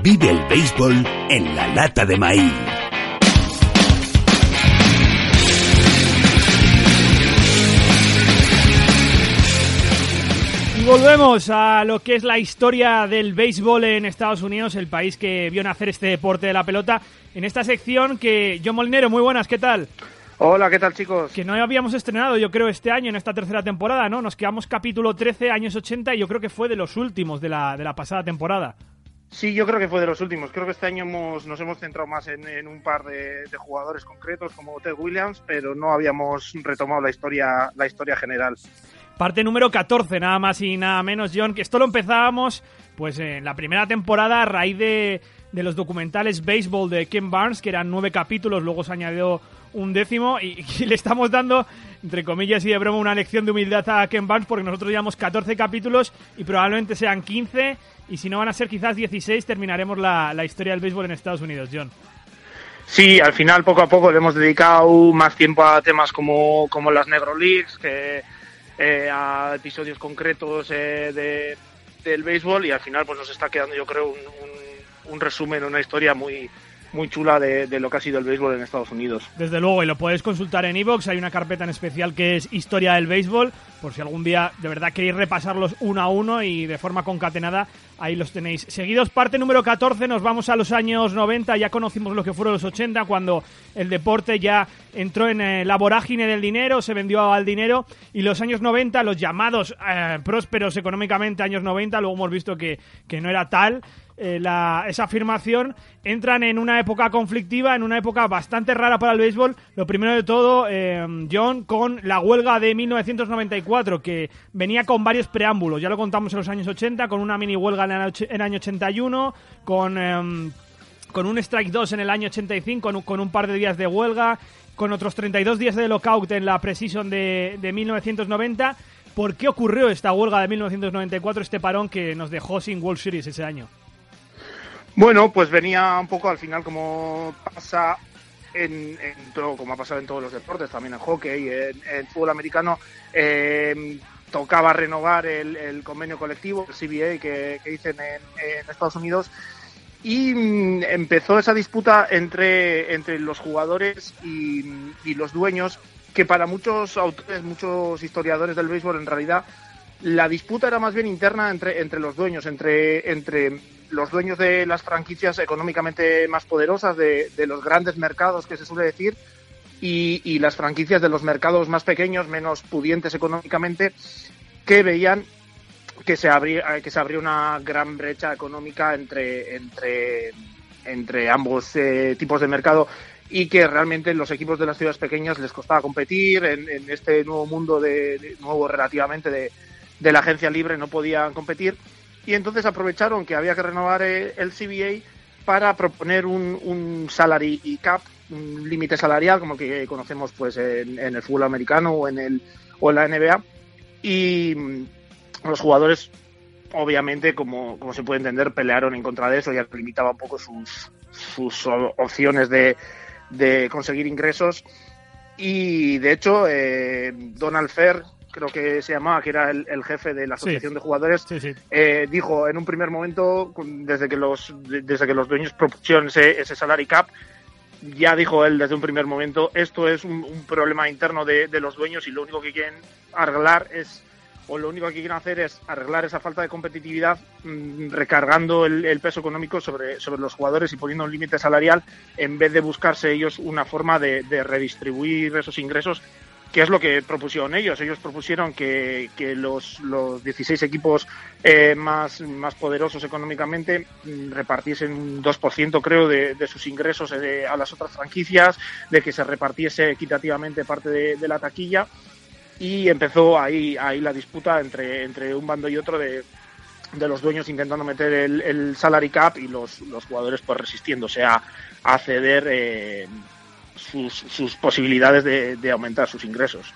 Vive el béisbol en la lata de maíz. Y volvemos a lo que es la historia del béisbol en Estados Unidos, el país que vio nacer este deporte de la pelota. En esta sección que John Molinero, muy buenas, ¿qué tal? Hola, ¿qué tal chicos? Que no habíamos estrenado, yo creo, este año, en esta tercera temporada, ¿no? Nos quedamos capítulo 13, años 80, y yo creo que fue de los últimos de la, de la pasada temporada. Sí, yo creo que fue de los últimos. Creo que este año hemos, nos hemos centrado más en, un par de, jugadores concretos como Ted Williams, pero no habíamos retomado la historia, la historia general. Parte número 14, nada más y nada menos, John, que esto lo empezábamos pues en la primera temporada a raíz de, de los documentales Baseball de Ken Barnes, que eran nueve capítulos, luego se añadió un décimo y, le estamos dando, entre comillas y de broma, una lección de humildad a Ken Barnes porque nosotros llevamos 14 capítulos y probablemente sean 15 y si no van a ser quizás 16 terminaremos la, la historia del béisbol en Estados Unidos, John. Sí, al final poco a poco le hemos dedicado más tiempo a temas como, como las Negro Leagues, que eh, a episodios concretos eh, de, del béisbol y al final pues nos está quedando yo creo un, un resumen, una historia muy, muy chula de, lo que ha sido el béisbol en Estados Unidos. Desde luego, y lo podéis consultar en iVoox, hay una carpeta en especial que es Historia del Béisbol, por si algún día de verdad queréis repasarlos uno a uno y de forma concatenada, ahí los tenéis. Seguidos, parte número 14, nos vamos a los años 90, ya conocimos lo que fueron los 80, cuando el deporte ya entró en eh, la vorágine del dinero, se vendió al dinero, y los años 90, los llamados eh, prósperos económicamente años 90, luego hemos visto que, que no era tal, eh, esa afirmación, entran en una época conflictiva, en una época bastante rara para el béisbol. Lo primero de todo, eh, John, con la huelga de 1994, que venía con varios preámbulos. Ya lo contamos en los años 80, con una mini huelga en el, año 81, con, em, con un strike 2 en el año 85, con un, par de días de huelga, con otros 32 días de lockout en la precision de, de 1990. ¿Por qué ocurrió esta huelga de 1994, este parón que nos dejó sin World Series ese año? Bueno, pues venía un poco al final como pasa en, todo, como ha pasado en todos los deportes, también en hockey, en, en fútbol americano, eh, tocaba renovar el, convenio colectivo, el CBA que, dicen en, Estados Unidos, y mm, empezó esa disputa entre, entre los jugadores y, y, los dueños, que para muchos autores, muchos historiadores del béisbol, en realidad, la disputa era más bien interna entre, entre los dueños, entre, entre los dueños de las franquicias económicamente más poderosas, de, los grandes mercados que se suele decir, y, las franquicias de los mercados más pequeños, menos pudientes económicamente, que veían que se abría, que se abría una gran brecha económica entre, entre, entre ambos eh, tipos de mercado y que realmente los equipos de las ciudades pequeñas les costaba competir en, este nuevo mundo de, nuevo relativamente de, de la agencia libre no podían competir y entonces aprovecharon que había que renovar eh, el CBA para proponer un, un salary cap, un límite salarial como el que conocemos pues en, el fútbol americano o en el o en la NBA y mm, los jugadores obviamente como, como se puede entender pelearon en contra de eso ya limitaba un poco sus, sus opciones de, de conseguir ingresos. Y de hecho eh, Donald Fair creo que se llamaba, que era el, jefe de la asociación de jugadores, eh, dijo en un primer momento, desde que los, desde que los dueños propusieron ese, ese salary cap, ya dijo él desde un primer momento, esto es un, problema interno de, los dueños y lo único que quieren arreglar es, o lo único que quieren hacer es arreglar esa falta de competitividad mm, recargando el, peso económico sobre, sobre los jugadores y poniendo un límite salarial en vez de buscarse ellos una forma de redistribuir esos ingresos que es lo que propusieron ellos. Ellos propusieron que, que los, los 16 equipos eh, más, más poderosos económicamente mm, repartiesen un 2%, creo, de, de sus ingresos a las otras franquicias, de que se repartiese equitativamente parte de, la taquilla. y empezó ahí, ahí la disputa entre, entre un bando y otro de, de los dueños intentando meter el, el salary cap y los, los jugadores pues resistiéndose a, a ceder eh, sus, sus, posibilidades de, de aumentar sus ingresos.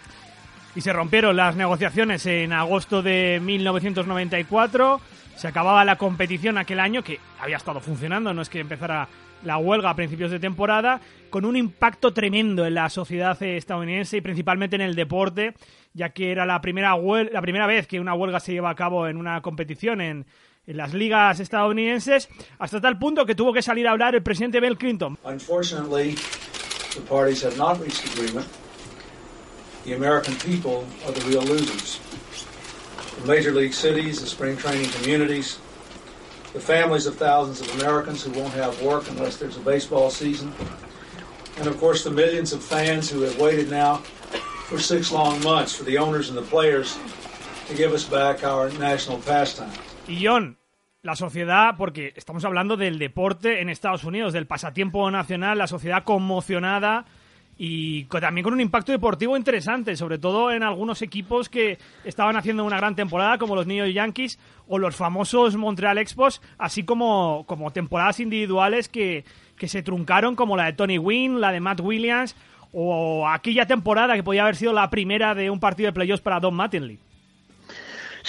Y se rompieron las negociaciones en agosto de 1994. Se acababa la competición aquel año, que había estado funcionando, no es que empezara la huelga a principios de temporada, con un impacto tremendo en la sociedad estadounidense y principalmente en el deporte, ya que era la primera, la primera vez que una huelga se lleva a cabo en una competición en, en las ligas estadounidenses, hasta tal punto que tuvo que salir a hablar el presidente Bill Clinton. Unfortunately, the parties have not reached agreement. The American people are the real losers. The major league cities, the spring training communities, the families of thousands of Americans who won't have work unless there's a baseball season, and of course the millions of fans who have waited now for six long months for the owners and the players to give us back our national pastime. Y John, la sociedad, porque estamos hablando del deporte en Estados Unidos, del pasatiempo nacional, la sociedad conmocionada y también con un impacto deportivo interesante, sobre todo en algunos equipos que estaban haciendo una gran temporada, como los New Yankees o los famosos Montreal Expos, así como, como temporadas individuales que, que se truncaron, como la de Tony Wynn, la de Matt Williams, o aquella temporada que podía haber sido la primera de un partido de playoffs para Don Mattingly.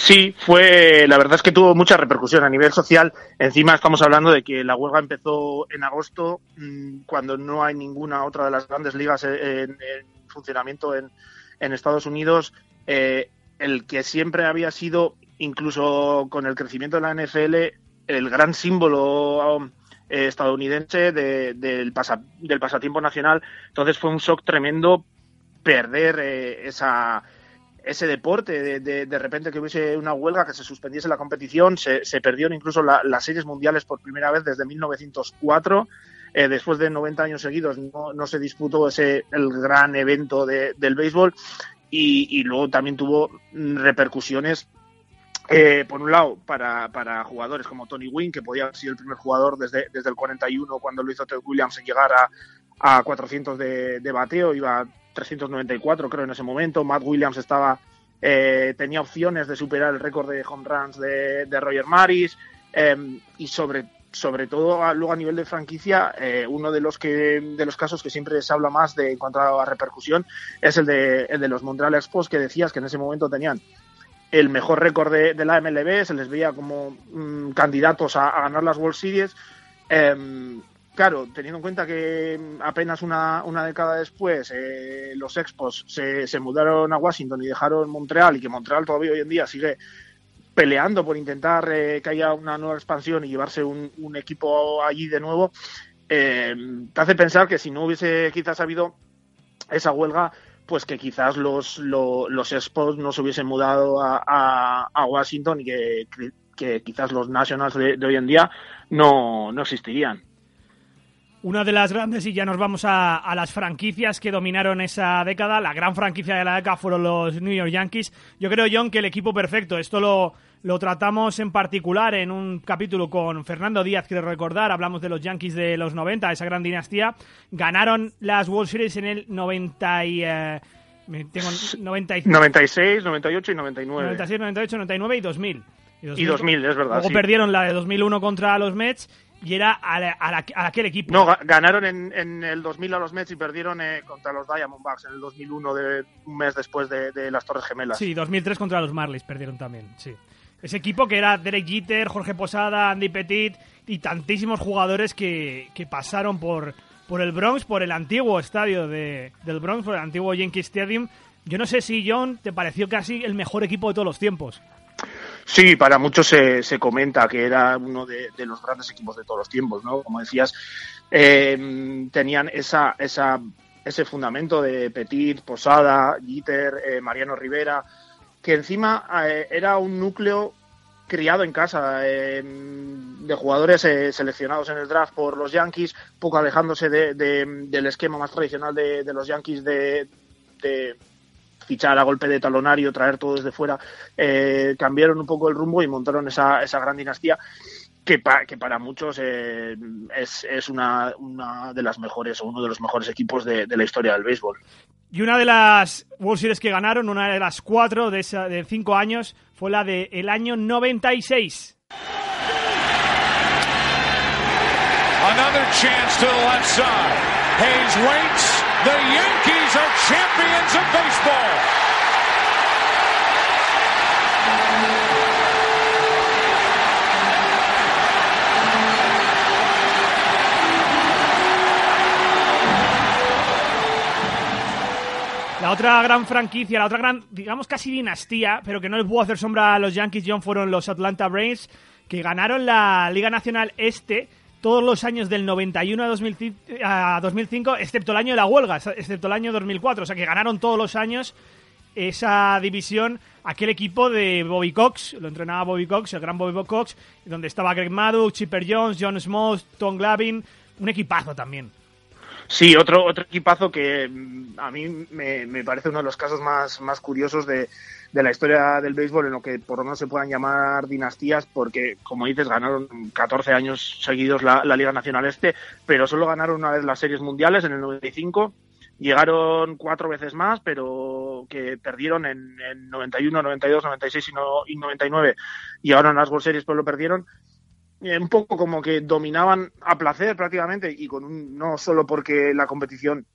Sí, fue, la verdad es que tuvo mucha repercusión a nivel social. Encima estamos hablando de que la huelga empezó en agosto, mmm, cuando no hay ninguna otra de las grandes ligas en, en funcionamiento en, en, Estados Unidos. Eh, el que siempre había sido, incluso con el crecimiento de la NFL, el gran símbolo eh, estadounidense de, del, del pasatiempo nacional. Entonces fue un shock tremendo perder eh, esa ese deporte, de, de, repente que hubiese una huelga, que se suspendiese la competición, se, se perdieron incluso la, las series mundiales por primera vez desde 1904. Eh, después de 90 años seguidos no, no, se disputó ese el gran evento de, del béisbol y, y, luego también tuvo repercusiones eh, por un lado, para, para, jugadores como Tony Wynn, que podía haber sido el primer jugador desde, desde el 41 cuando lo hizo Ted Williams en llegar a, a 400 de, de bateo, iba 394 creo en ese momento. Matt Williams estaba eh, tenía opciones de superar el récord de home runs de, de Roger Maris eh, y sobre sobre todo a, luego a nivel de franquicia eh, uno de los que de los casos que siempre se habla más de en cuanto a repercusión es el de el de los Montreal Expos que decías que en ese momento tenían el mejor récord de, de, la MLB se les veía como mmm, candidatos a, a, ganar las World Series eh, claro, teniendo en cuenta que apenas una, una década después eh, los Expos se, se, mudaron a Washington y dejaron Montreal y que Montreal todavía hoy en día sigue peleando por intentar eh, que haya una nueva expansión y llevarse un, equipo allí de nuevo, eh, te hace pensar que si no hubiese quizás habido esa huelga, pues que quizás los, los, los Expos no se hubiesen mudado a, Washington y que, que, quizás los Nationals de, de hoy en día no, no existirían. Una de las grandes, y ya nos vamos a, a, las franquicias que dominaron esa década. La gran franquicia de la década fueron los New York Yankees. Yo creo, John, que el equipo perfecto. Esto lo, lo tratamos en particular en un capítulo con Fernando Díaz, quiero recordar. Hablamos de los Yankees de los 90, esa gran dinastía. Ganaron las World Series en el 90 y... Eh, tengo 95. 96, 98 y 99. 96, 98, 99 y 2000. Y 2000, y 2000 es verdad. Luego sí. perdieron la de 2001 contra los Mets y era a, la, a, la, a, aquel equipo. No, ganaron en, en, el 2000 a los Mets y perdieron eh, contra los Diamondbacks en el 2001, de, un mes después de, de, las Torres Gemelas. Sí, 2003 contra los Marlins perdieron también, sí. Ese equipo que era Derek Jeter, Jorge Posada, Andy Petit y tantísimos jugadores que, que pasaron por, por el Bronx, por el antiguo estadio de, del Bronx, por el antiguo Yankee Stadium. Yo no sé si, John, te pareció casi el mejor equipo de todos los tiempos. Sí, para muchos se, se comenta que era uno de, los grandes equipos de todos los tiempos, ¿no? Como decías, eh, tenían esa, esa, ese fundamento de Petit, Posada, Jeter, eh, Mariano Rivera, que encima eh, era un núcleo criado en casa eh, de jugadores eh, seleccionados en el draft por los Yankees, poco alejándose de, de, del esquema más tradicional de, de los Yankees de, fichar a golpe de talonario, traer todo desde fuera, eh, cambiaron un poco el rumbo y montaron esa, esa gran dinastía que, pa, que para muchos eh, es, es una, una, de las mejores o uno de los mejores equipos de, de, la historia del béisbol. Y una de las World Series que ganaron, una de las cuatro de, esa, de cinco años, fue la del el año 96. Another chance to the left side. Hayes waits. The Yankees La otra gran franquicia, la otra gran, digamos casi dinastía, pero que no les pudo hacer sombra a los Yankees, John, fueron los Atlanta Braves, que ganaron la Liga Nacional Este todos los años del 91 a, 2005, excepto el año de la huelga, excepto el año 2004. O sea que ganaron todos los años esa división, aquel equipo de Bobby Cox, lo entrenaba Bobby Cox, el gran Bobby Cox, donde estaba Greg Maddux, Chipper Jones, John Smoth, Tom Glavin, un equipazo también. Sí, otro, otro equipazo que mm, a mí me, me parece uno de los casos más, más curiosos de, de la historia del béisbol en lo que por lo menos se puedan llamar dinastías, porque, como dices, ganaron 14 años seguidos la, Liga Nacional Este, pero solo ganaron una vez las series mundiales en el 95. Llegaron cuatro veces más, pero que perdieron en, 91, 92, 96 y, no, y 99. Y ahora en las World Series pues lo perdieron eh, un poco como que dominaban a placer prácticamente y con un, no solo porque la competición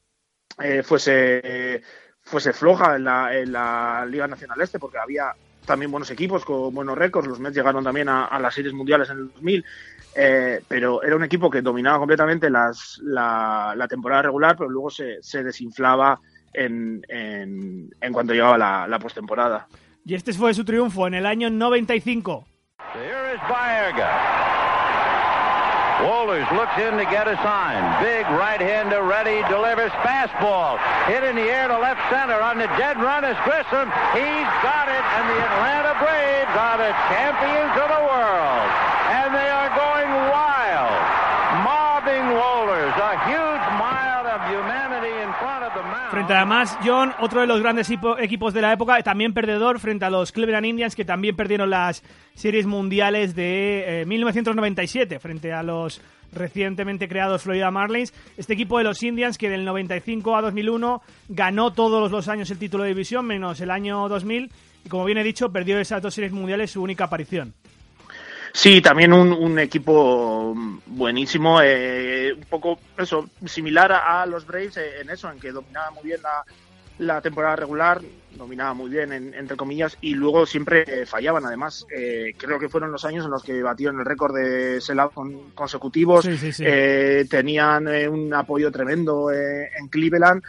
eh, fuese fuese floja en la, en la Liga Nacional Este porque había también buenos equipos con buenos récords los Mets llegaron también a, las series mundiales en el 2000 eh, pero era un equipo que dominaba completamente las, la, la temporada regular pero luego se, se desinflaba en, en, en cuanto llegaba la, la postemporada. Y este fue su triunfo en el año 95 Wohlers looks in to get a sign. Big right-hander ready, delivers fastball. Hit in the air to left center on the dead run is Grissom. He's got it, and the Atlanta Braves are the champions of the world. And they are going wild. Mobbing Wohlers, Frente además, John, otro de los grandes equipos de la época, también perdedor frente a los Cleveland Indians, que también perdieron las series mundiales de 1997 eh, frente a los recientemente creados Florida Marlins. Este equipo de los Indians que del 95 a 2001 ganó todos los años el título de división, menos el año 2000, y como bien he dicho, perdió esas dos series mundiales su única aparición. Sí, también un, equipo buenísimo, eh, un poco eso, similar a, los Braves eh, en eso, en que dominaba muy bien la, la temporada regular, dominaba muy bien, entre comillas, y luego siempre eh, fallaban. Además, eh, creo que fueron los años en los que batieron el récord de sellout consecutivos, eh, tenían un apoyo tremendo en Cleveland,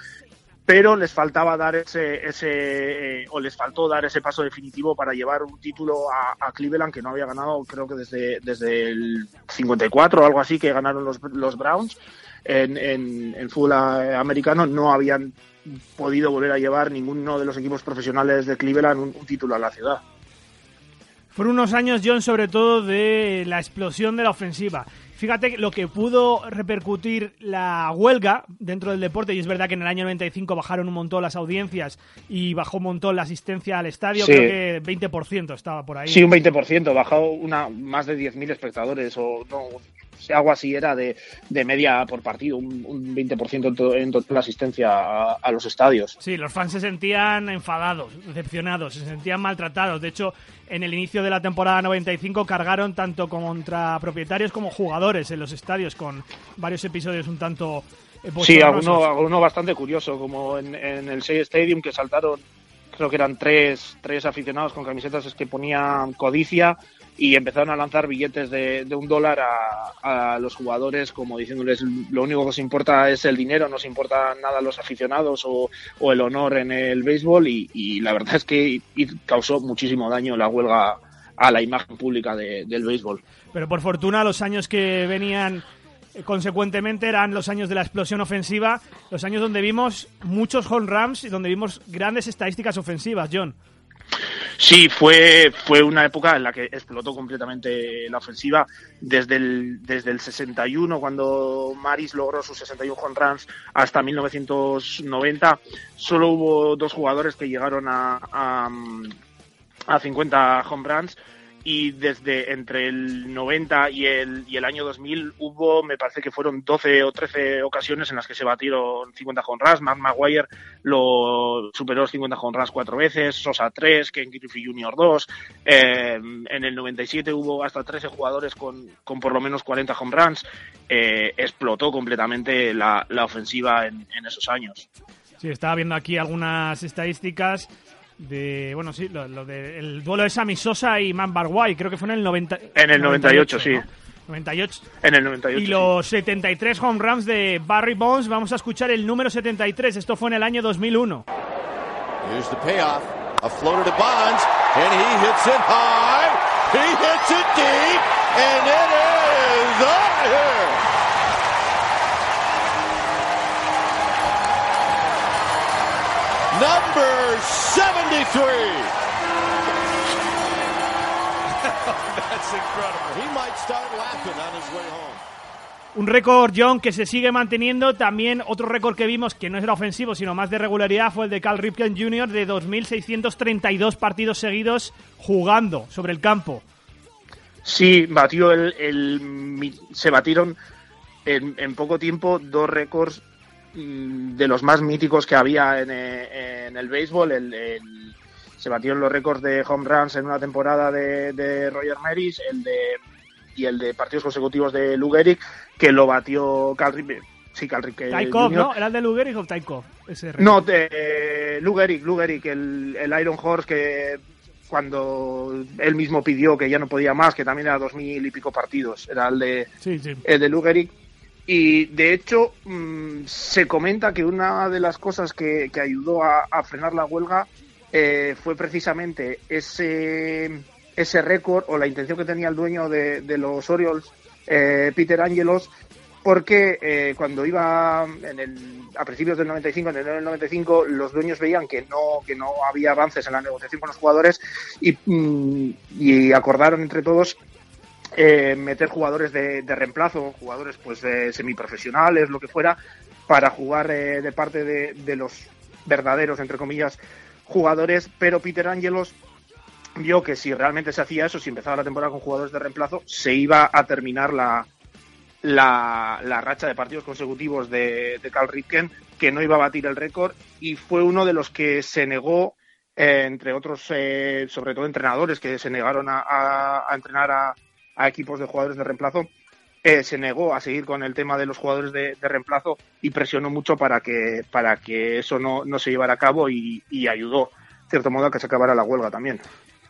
pero les faltaba dar ese, ese o les faltó dar ese paso definitivo para llevar un título a, Cleveland que no había ganado, creo que desde, desde el 54 o algo así, que ganaron los, los Browns. En, en fútbol americano no habían podido volver a llevar ninguno de los equipos profesionales de Cleveland un, título a la ciudad. Fueron unos años, John, sobre todo de la explosión de la ofensiva. Fíjate lo que pudo repercutir la huelga dentro del deporte, y es verdad que en el año 95 bajaron un montón las audiencias y bajó un montón la asistencia al estadio, creo que 20% estaba por ahí. Sí, un 20%, bajó una, más de 10.000 espectadores, o no, algo así era de, de media por partido, un, un 20% en, toda la asistencia a, los estadios. Sí, los fans se sentían enfadados, decepcionados, se sentían maltratados. De hecho, en el inicio de la temporada 95 cargaron tanto contra propietarios como jugadores en los estadios con varios episodios un tanto... Eh, sí, alguno, alguno bastante curioso, como en, en el 6 Stadium que saltaron creo que eran tres, tres aficionados con camisetas que ponían codicia y empezaron a lanzar billetes de, de un dólar a, a, los jugadores como diciéndoles lo único que os importa es el dinero, no os importa nada los aficionados o, o el honor en el béisbol y, y, la verdad es que causó muchísimo daño la huelga a la imagen pública de, del béisbol. Pero por fortuna los años que venían consecuentemente eran los años de la explosión ofensiva, los años donde vimos muchos home runs y donde vimos grandes estadísticas ofensivas, John. Sí, fue, fue una época en la que explotó completamente la ofensiva. Desde el, desde el 61, cuando Maris logró sus 61 home runs, hasta 1990, solo hubo dos jugadores que llegaron a, a, a 50 home runs y desde entre el 90 y el, y el año 2000 hubo, me parece que fueron 12 o 13 ocasiones en las que se batieron 50 runs. Matt Maguire lo superó los 50 runs cuatro veces, Sosa 3, Ken Griffey Jr. 2. Eh, en el 97 hubo hasta 13 jugadores con, con por lo menos 40 home runs. Eh, explotó completamente la, la ofensiva en, en esos años. Sí, estaba viendo aquí algunas estadísticas de bueno sí lo, lo de el duelo de Sammy Sosa y Man Barguay creo que fue en el 90 En el 98, sí. ¿no? 98 En el 98. y sí. los 73 home runs de Barry Bonds vamos a escuchar el número 73 esto fue en el año 2001 Here's the payoff. A floater to Bonds, and he hits it high. He hits it deep, and it is Number 73. That's incredible. He might start laughing on his way home. Un récord, John, que se sigue manteniendo. También otro récord que vimos, que no era ofensivo, sino más de regularidad, fue el de Cal Ripken Jr. de 2.632 partidos seguidos jugando sobre el campo. Sí, batió el, se batieron en, en poco tiempo dos récords de los más míticos que había en, eh, en el béisbol. El, el- se batieron los récords de home runs en una temporada de, de Roger Maris, el de y el de partidos consecutivos de Lou Gehrig, que lo batió Cal Ripken. Sí, Cal Ripken Taikov, Jr. ¿no? ¿Era el de Lugerich o Taikov? No, de eh, Lou Gehrig, Lou Gehrig, el, el Iron Horse que cuando él mismo pidió que ya no podía más, que también era dos mil y pico partidos, era el de, Sí, sí. el de Lou Gehrig. Y de hecho, mm, se comenta que una de las cosas que, que ayudó a, frenar la huelga eh, fue precisamente ese, ese récord o la intención que tenía el dueño de, de los Orioles, eh, Peter Angelos, porque eh, cuando iba en el, a principios del 95, en enero del 95, los dueños veían que no, que no había avances en la negociación con los jugadores y, mm, y acordaron entre todos eh, meter jugadores de, de reemplazo, jugadores pues eh, semiprofesionales, lo que fuera, para jugar eh, de parte de, de los verdaderos, entre comillas, jugadores, pero Peter Angelos vio que si realmente se hacía eso, si empezaba la temporada con jugadores de reemplazo, se iba a terminar la, la, la racha de partidos consecutivos de, de Carl Ripken, que no iba a batir el récord, y fue uno de los que se negó, eh, entre otros, sobre todo entrenadores que se negaron a- a entrenar a, a equipos de jugadores de reemplazo, eh, se negó a seguir con el tema de los jugadores de, reemplazo y presionó mucho para que, para que eso no, no se llevara a cabo y, y ayudó, de cierto modo, a que se acabara la huelga también.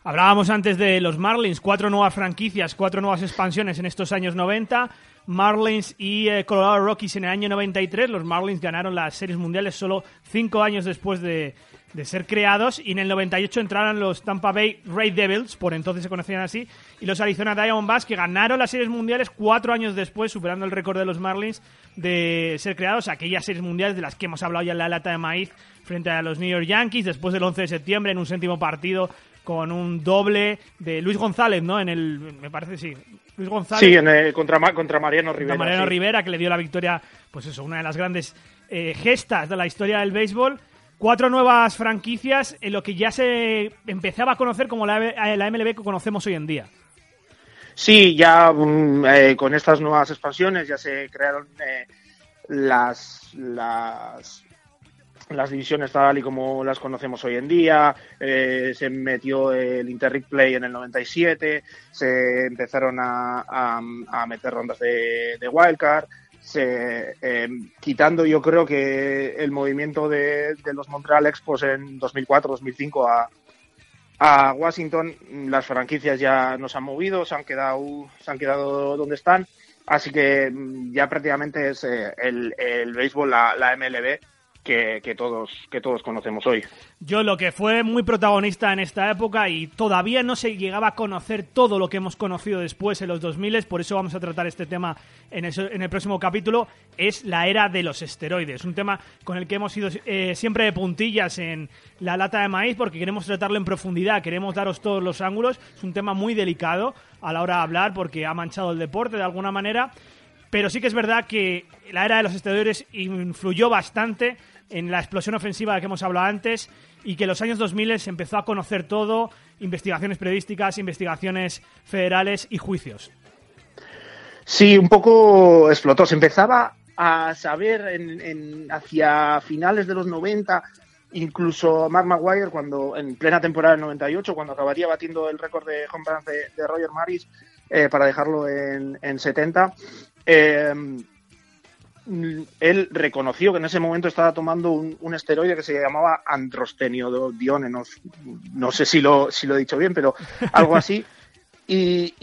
Hablábamos antes de los Marlins, cuatro nuevas franquicias, cuatro nuevas expansiones en estos años 90. Marlins y eh, Colorado Rockies en el año 93. Los Marlins ganaron las series mundiales solo cinco años después de, de ser creados. Y en el 98 entraron los Tampa Bay Ray Devils, por entonces se conocían así, y los Arizona Diamondbacks, que ganaron las series mundiales cuatro años después, superando el récord de los Marlins de ser creados. Aquellas series mundiales de las que hemos hablado ya en la lata de maíz frente a los New York Yankees, después del 11 de septiembre, en un séptimo partido con un doble de Luis González, ¿no? En el, me parece, sí. Luis González. Sí, en el- contra, contra Mariano contra Rivera. Mariano sí. Rivera, que le dio la victoria, pues eso, una de las grandes eh, gestas de la historia del béisbol. Cuatro nuevas franquicias en lo que ya se empezaba a conocer como la, MLB que conocemos hoy en día. Sí, ya mm, eh, con estas nuevas expansiones ya se crearon eh, las, las divisiones tal y como las conocemos hoy en día, eh, se metió el Interleague Play en el 97, se empezaron a, a- a meter rondas de, de wildcard, se, eh, quitando yo creo que el movimiento de, los Montreal Expos en 2004-2005 a, a Washington, las franquicias ya nos han movido, se han quedado, se han quedado donde están, así que mm, ya prácticamente es eh, el, el béisbol, la MLB, que, todos, que todos conocemos hoy. Yo lo que fue muy protagonista en esta época y todavía no se llegaba a conocer todo lo que hemos conocido después en los 2000, por eso vamos a tratar este tema en, en el próximo capítulo, es la era de los esteroides. Un tema con el que hemos ido eh, siempre de puntillas en la lata de maíz porque queremos tratarlo en profundidad, queremos daros todos los ángulos. Es un tema muy delicado a la hora de hablar porque ha manchado el deporte de alguna manera. Pero sí que es verdad que la era de los esteroides influyó bastante en la explosión ofensiva de la que hemos hablado antes y que en los años 2000 se empezó a conocer todo, investigaciones periodísticas, investigaciones federales y juicios. Sí, un poco explotó. Se empezaba a saber en, hacia finales de los 90, incluso Mark Maguire, cuando en plena temporada del 98, cuando acabaría batiendo el récord de home runs de, Roger Maris eh, para dejarlo en, en 70, eh, él reconoció que en ese momento estaba tomando un, esteroide que se llamaba androstenio dione, no, no, sé si lo, si lo he dicho bien, pero algo así. Y,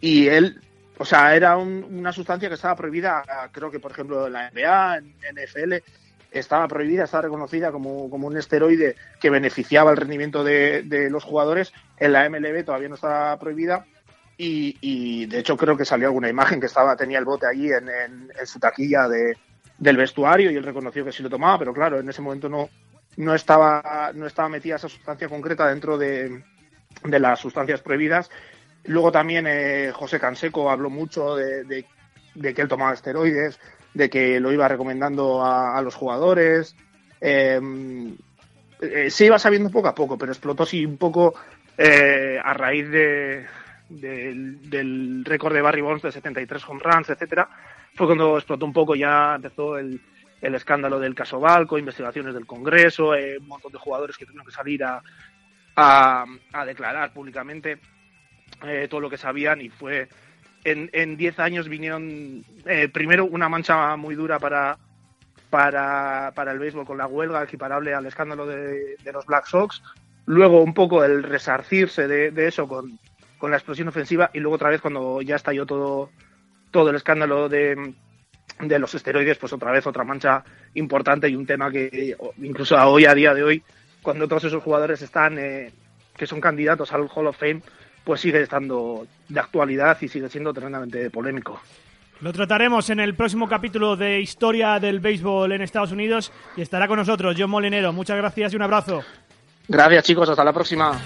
y, él, o sea, era una sustancia que estaba prohibida, creo que por ejemplo en la NBA, en NFL, estaba prohibida, estaba reconocida como, como un esteroide que beneficiaba el rendimiento de, de los jugadores. En la MLB todavía no estaba prohibida y, de hecho creo que salió alguna imagen que estaba tenía el bote allí en, su taquilla de, del vestuario y él reconoció que sí lo tomaba, pero claro, en ese momento no, no, estaba, no estaba metida esa sustancia concreta dentro de, de las sustancias prohibidas. Luego también eh, José Canseco habló mucho de, que él tomaba esteroides, de que lo iba recomendando a, los jugadores. Em, eh, se iba sabiendo poco a poco, pero explotó sí un poco eh, a raíz de, del, récord de Barry Bonds de 73 home runs, etcétera, fue cuando explotó un poco, ya empezó el, el escándalo del caso Balco, investigaciones del Congreso, eh, un montón de jugadores que tuvieron que salir a, a, declarar públicamente eh, todo lo que sabían y fue en 10 años vinieron eh, primero una mancha muy dura para, para, para el béisbol con la huelga equiparable al escándalo de, los Black Sox, luego un poco el resarcirse de eso con, con la explosión ofensiva y luego otra vez cuando ya estalló todo, todo el escándalo de, de los esteroides, pues otra vez otra mancha importante y un tema que incluso hoy, a día de hoy, cuando todos esos jugadores están, eh, que son candidatos al Hall of Fame, pues sigue estando de actualidad y sigue siendo tremendamente polémico. Lo trataremos en el próximo capítulo de Historia del Béisbol en Estados Unidos y estará con nosotros John Molinero. Muchas gracias y un abrazo. Gracias chicos, hasta la próxima.